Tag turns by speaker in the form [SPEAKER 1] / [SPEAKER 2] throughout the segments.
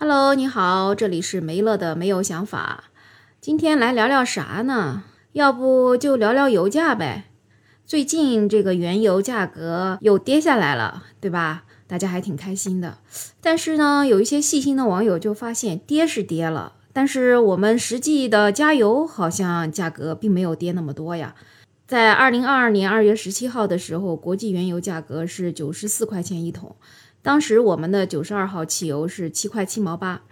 [SPEAKER 1] Hello，你好，这里是梅乐的没有想法。今天来聊聊啥呢？要不就聊聊油价呗。最近这个原油价格又跌下来了，对吧？大家还挺开心的。但是呢，有一些细心的网友就发现，跌是跌了，但是我们实际的加油好像价格并没有跌那么多呀。在二零二二年二月十七号的时候，国际原油价格是九十四块钱一桶。当时我们的九十二号汽油是七块七毛八，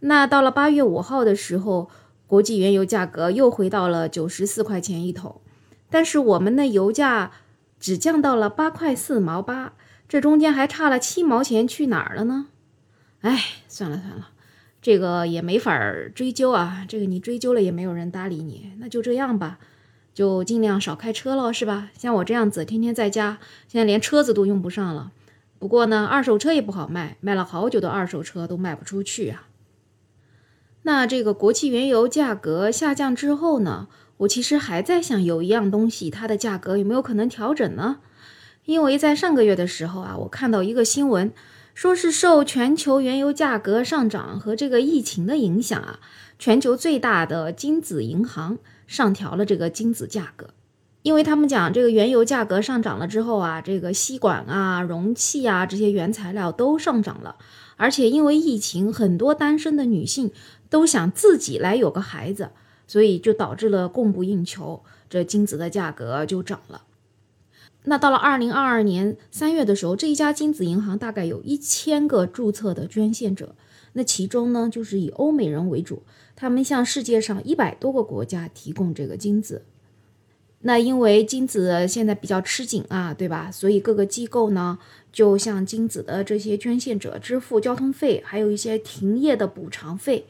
[SPEAKER 1] 那到了八月五号的时候，国际原油价格又回到了九十四块钱一桶，但是我们的油价只降到了八块四毛八，这中间还差了七毛钱去哪儿了呢？哎，算了算了，这个也没法追究啊，这个你追究了也没有人搭理你，那就这样吧，就尽量少开车了，是吧？像我这样子天天在家，现在连车子都用不上了。不过呢，二手车也不好卖，卖了好久的二手车都卖不出去啊。那这个国际原油价格下降之后呢，我其实还在想，有一样东西它的价格有没有可能调整呢？因为在上个月的时候啊，我看到一个新闻，说是受全球原油价格上涨和这个疫情的影响啊，全球最大的金子银行上调了这个金子价格。因为他们讲这个原油价格上涨了之后啊，这个吸管啊、容器啊这些原材料都上涨了，而且因为疫情，很多单身的女性都想自己来有个孩子，所以就导致了供不应求，这精子的价格就涨了。那到了二零二二年三月的时候，这一家精子银行大概有一千个注册的捐献者，那其中呢就是以欧美人为主，他们向世界上一百多个国家提供这个精子。那因为精子现在比较吃紧啊，对吧？所以各个机构呢就向精子的这些捐献者支付交通费，还有一些停业的补偿费。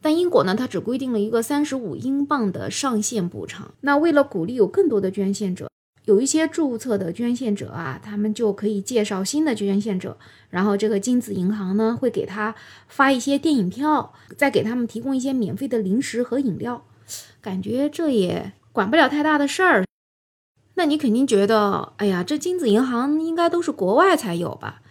[SPEAKER 1] 但英国呢，它只规定了一个三十五英镑的上限补偿。那为了鼓励有更多的捐献者，有一些注册的捐献者啊，他们就可以介绍新的捐献者，然后这个精子银行呢会给他发一些电影票，再给他们提供一些免费的零食和饮料。感觉这也。管不了太大的事儿，那你肯定觉得，哎呀，这精子银行应该都是国外才有吧？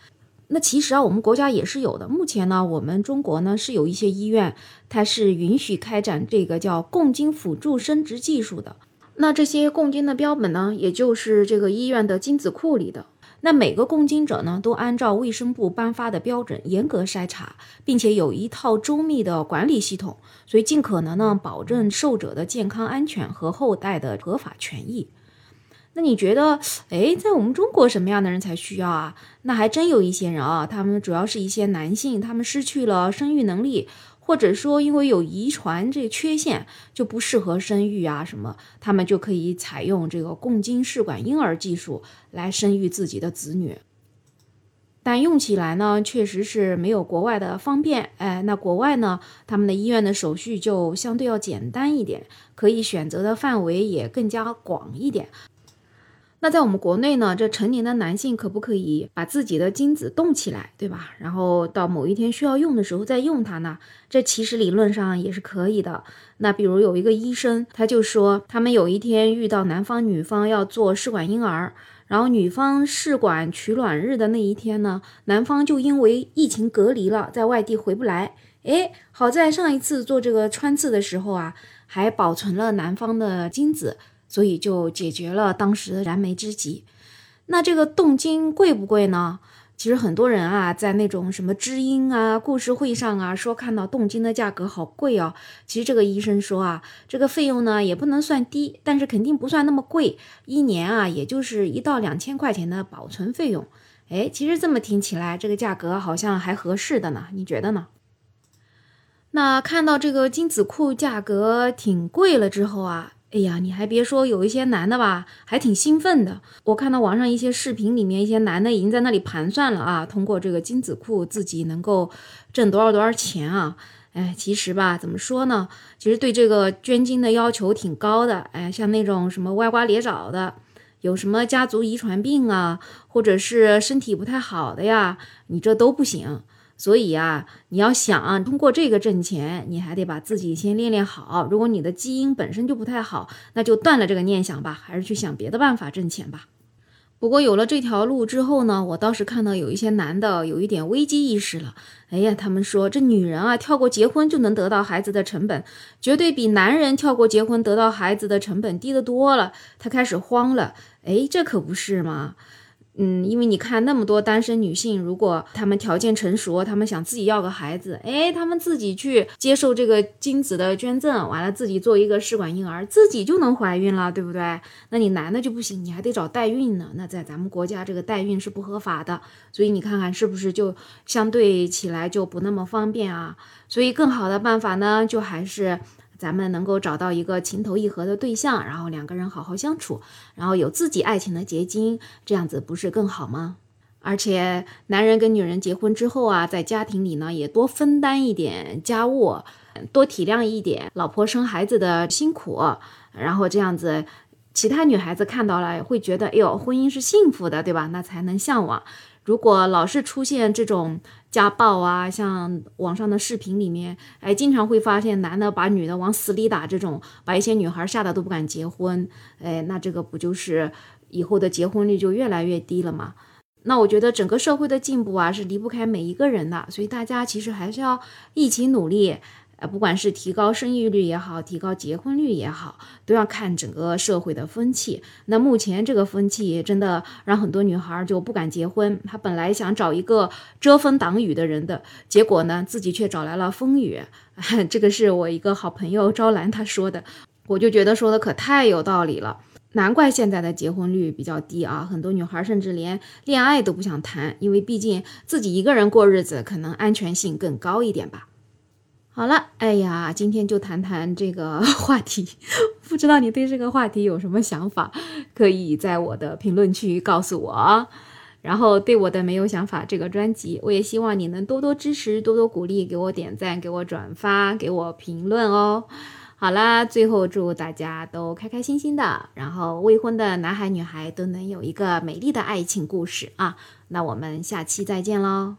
[SPEAKER 1] 那其实啊，我们国家也是有的。目前呢，我们中国呢是有一些医院，它是允许开展这个叫共精辅助生殖技术的。那这些共精的标本呢，也就是这个医院的精子库里的。那每个共精者呢，都按照卫生部颁发的标准严格筛查，并且有一套周密的管理系统，所以尽可能呢保证受者的健康安全和后代的合法权益。那你觉得，哎，在我们中国什么样的人才需要啊？那还真有一些人啊，他们主要是一些男性，他们失去了生育能力。或者说，因为有遗传这个缺陷，就不适合生育啊什么，他们就可以采用这个共精试管婴儿技术来生育自己的子女。但用起来呢，确实是没有国外的方便。哎，那国外呢，他们的医院的手续就相对要简单一点，可以选择的范围也更加广一点。那在我们国内呢，这成年的男性可不可以把自己的精子冻起来，对吧？然后到某一天需要用的时候再用它呢？这其实理论上也是可以的。那比如有一个医生，他就说，他们有一天遇到男方女方要做试管婴儿，然后女方试管取卵日的那一天呢，男方就因为疫情隔离了，在外地回不来。诶，好在上一次做这个穿刺的时候啊，还保存了男方的精子。所以就解决了当时的燃眉之急。那这个冻精贵不贵呢？其实很多人啊，在那种什么知音啊、故事会上啊，说看到冻精的价格好贵哦。其实这个医生说啊，这个费用呢也不能算低，但是肯定不算那么贵，一年啊也就是一到两千块钱的保存费用。哎，其实这么听起来，这个价格好像还合适的呢，你觉得呢？那看到这个精子库价格挺贵了之后啊。哎呀，你还别说，有一些男的吧，还挺兴奋的。我看到网上一些视频里面，一些男的已经在那里盘算了啊，通过这个精子库自己能够挣多少多少钱啊。哎，其实吧，怎么说呢？其实对这个捐精的要求挺高的。哎，像那种什么歪瓜裂枣的，有什么家族遗传病啊，或者是身体不太好的呀，你这都不行。所以啊，你要想啊通过这个挣钱，你还得把自己先练练好。如果你的基因本身就不太好，那就断了这个念想吧，还是去想别的办法挣钱吧。不过有了这条路之后呢，我倒是看到有一些男的有一点危机意识了。哎呀，他们说这女人啊，跳过结婚就能得到孩子的成本，绝对比男人跳过结婚得到孩子的成本低得多了。他开始慌了。哎，这可不是吗？嗯，因为你看那么多单身女性，如果她们条件成熟，她们想自己要个孩子，哎，她们自己去接受这个精子的捐赠，完了自己做一个试管婴儿，自己就能怀孕了，对不对？那你男的就不行，你还得找代孕呢。那在咱们国家，这个代孕是不合法的，所以你看看是不是就相对起来就不那么方便啊？所以更好的办法呢，就还是。咱们能够找到一个情投意合的对象，然后两个人好好相处，然后有自己爱情的结晶，这样子不是更好吗？而且男人跟女人结婚之后啊，在家庭里呢也多分担一点家务，多体谅一点老婆生孩子的辛苦，然后这样子，其他女孩子看到了会觉得，哎呦，婚姻是幸福的，对吧？那才能向往。如果老是出现这种家暴啊，像网上的视频里面，哎，经常会发现男的把女的往死里打，这种把一些女孩吓得都不敢结婚，哎，那这个不就是以后的结婚率就越来越低了吗？那我觉得整个社会的进步啊，是离不开每一个人的，所以大家其实还是要一起努力。呃，不管是提高生育率也好，提高结婚率也好，都要看整个社会的风气。那目前这个风气真的让很多女孩就不敢结婚。她本来想找一个遮风挡雨的人的，结果呢，自己却找来了风雨。这个是我一个好朋友招兰她说的，我就觉得说的可太有道理了。难怪现在的结婚率比较低啊，很多女孩甚至连恋爱都不想谈，因为毕竟自己一个人过日子，可能安全性更高一点吧。好了，哎呀，今天就谈谈这个 话题，不知道你对这个话题有什么想法，可以在我的评论区告诉我。然后对我的没有想法这个专辑，我也希望你能多多支持，多多鼓励，给我点赞，给我转发，给我评论哦。好啦，最后祝大家都开开心心的，然后未婚的男孩女孩都能有一个美丽的爱情故事啊。那我们下期再见喽。